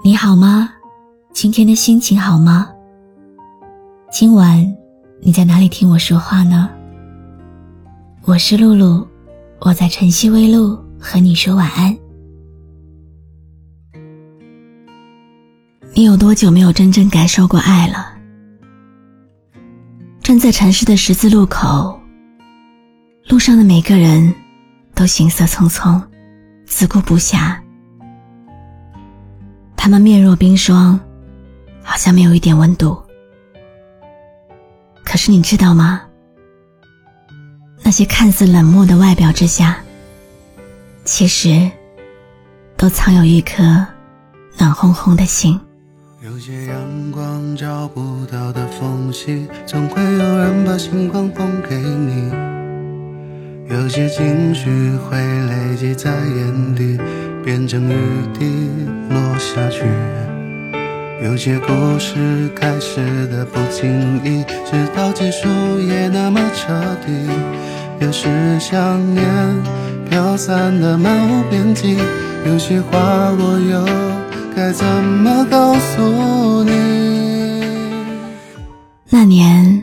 你好吗？今天的心情好吗？今晚你在哪里听我说话呢？我是露露，我在晨曦微露和你说晚安。你有多久没有真正感受过爱了？站在城市的十字路口，路上的每个人都行色匆匆，自顾不暇。他们面若冰霜，好像没有一点温度。可是你知道吗？那些看似冷漠的外表之下，其实都藏有一颗暖烘烘的心。有些阳光找不到的缝隙，总会有人把星光缝给你。有些情绪会累积在眼底，变成雨滴落下去。有些故事开始的不经意，直到结束也那么彻底。有时想念飘散的漫无边际，有些话我又。该怎么告诉你？那年，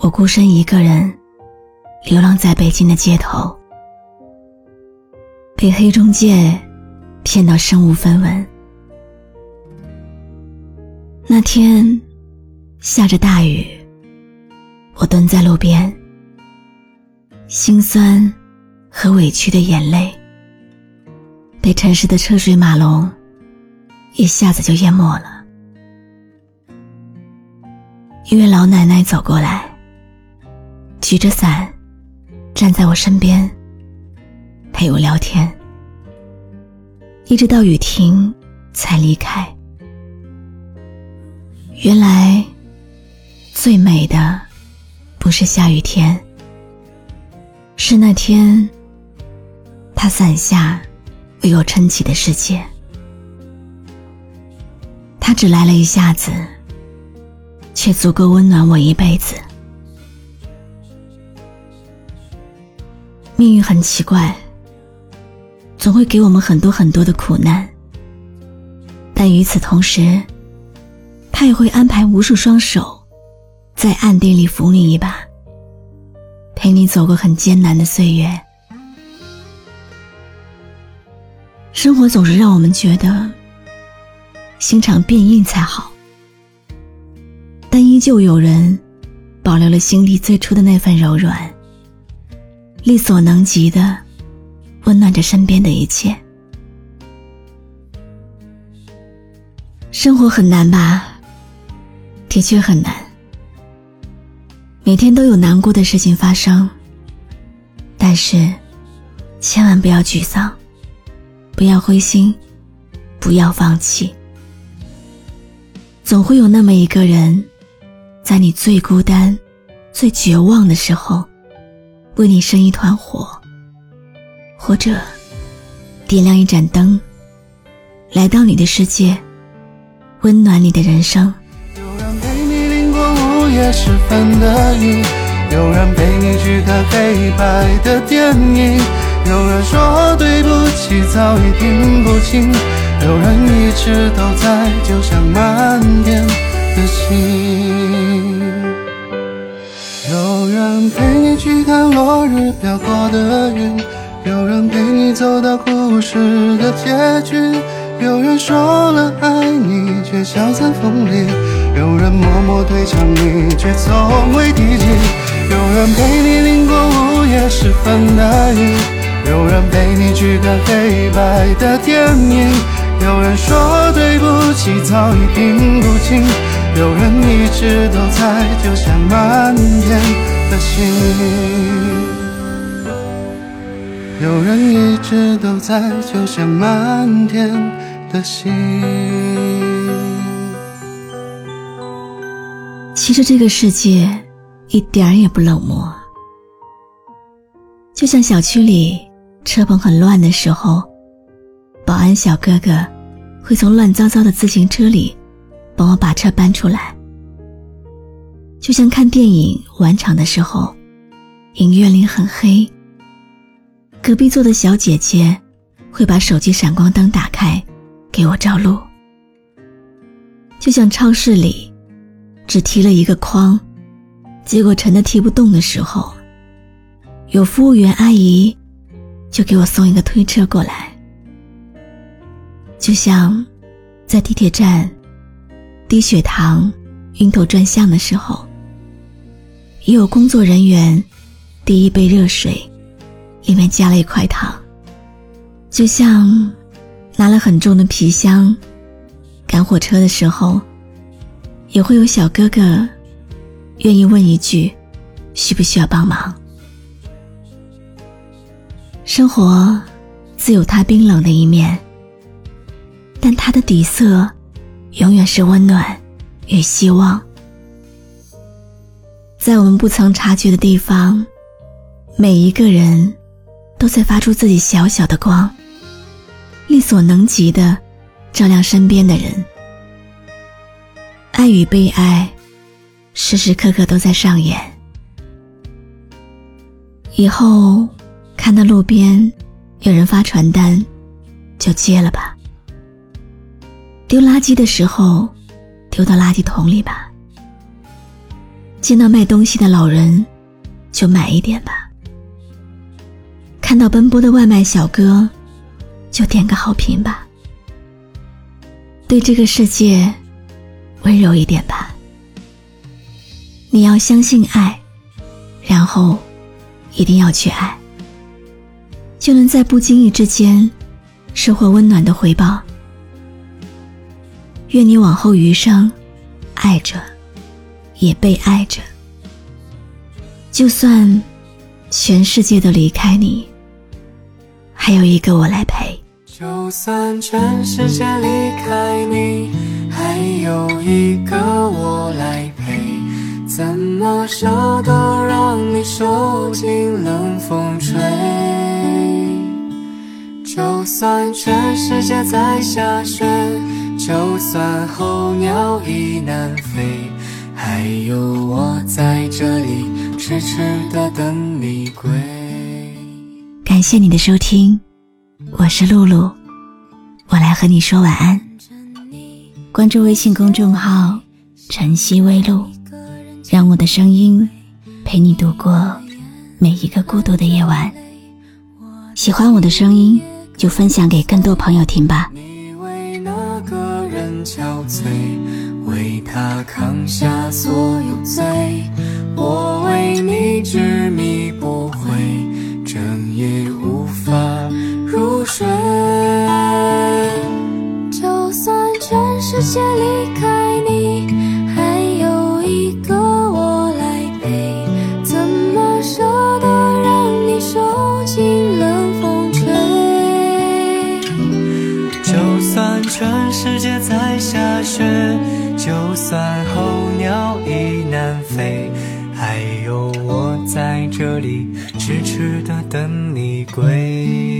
我孤身一个人流浪在北京的街头，被黑中介骗到身无分文。那天下着大雨，我蹲在路边，心酸和委屈的眼泪被城市的车水马龙。一下子就淹没了。一位老奶奶走过来，举着伞，站在我身边，陪我聊天，一直到雨停才离开。原来，最美的不是下雨天，是那天他伞下为我撑起的世界。他只来了一下子，却足够温暖我一辈子。命运很奇怪，总会给我们很多很多的苦难，但与此同时，他也会安排无数双手，在暗地里扶你一把，陪你走过很艰难的岁月。生活总是让我们觉得。心肠变硬才好，但依旧有人保留了心底最初的那份柔软，力所能及的温暖着身边的一切。生活很难吧？的确很难，每天都有难过的事情发生，但是千万不要沮丧，不要灰心，不要放弃。总会有那么一个人，在你最孤单、最绝望的时候，为你生一团火，或者点亮一盏灯，来到你的世界，温暖你的人生。有人陪你淋过午夜时分的雨，有人陪你去看黑白的电影，有人说对不起早已听不清。有人一直都在，就像满天的星。有人陪你去看落日飘过的云，有人陪你走到故事的结局。有人说了爱你，却笑在风里；有人默默推向你，却从未提及。有人陪你淋过午夜时分的雨，有人陪你去看黑白的电影。有人说对不起，早已听不清；有人一直都在，就像满天的星。有人一直都在，就像满天的星。其实这个世界一点儿也不冷漠，就像小区里车棚很乱的时候。保安小哥哥会从乱糟糟的自行车里帮我把车搬出来，就像看电影晚场的时候，影院里很黑，隔壁座的小姐姐会把手机闪光灯打开给我照路。就像超市里只提了一个筐，结果沉的提不动的时候，有服务员阿姨就给我送一个推车过来。就像在地铁站低血糖、晕头转向的时候，也有工作人员递一杯热水，里面加了一块糖。就像拿了很重的皮箱赶火车的时候，也会有小哥哥愿意问一句：“需不需要帮忙？”生活自有它冰冷的一面，但它的底色永远是温暖与希望。在我们不曾察觉的地方，每一个人都在发出自己小小的光。力所能及的照亮身边的人，爱与被爱，时时刻刻都在上演。以后看到路边有人发传单，就接了吧。丢垃圾的时候，丢到垃圾桶里吧。见到卖东西的老人，就买一点吧。看到奔波的外卖小哥。就点个好评吧，对这个世界温柔一点吧。你要相信爱，然后一定要去爱，就能在不经意之间收获温暖的回报。愿你往后余生爱着，也被爱着。就算全世界都离开你，还有一个我来陪。就算全世界离开你，还有一个我来陪。怎么舍得让你受尽冷风吹？就算全世界在下雪，就算候鸟已南飞，还有我在这里痴痴的等你归。感谢你的收听。我是露露，我来和你说晚安。关注微信公众号“晨曦微露”，让我的声音陪你度过每一个孤独的夜晚。喜欢我的声音，就分享给更多朋友听吧。为那个人憔悴，为他扛下所算候鸟已南飞，还有我在这里痴痴的等你归。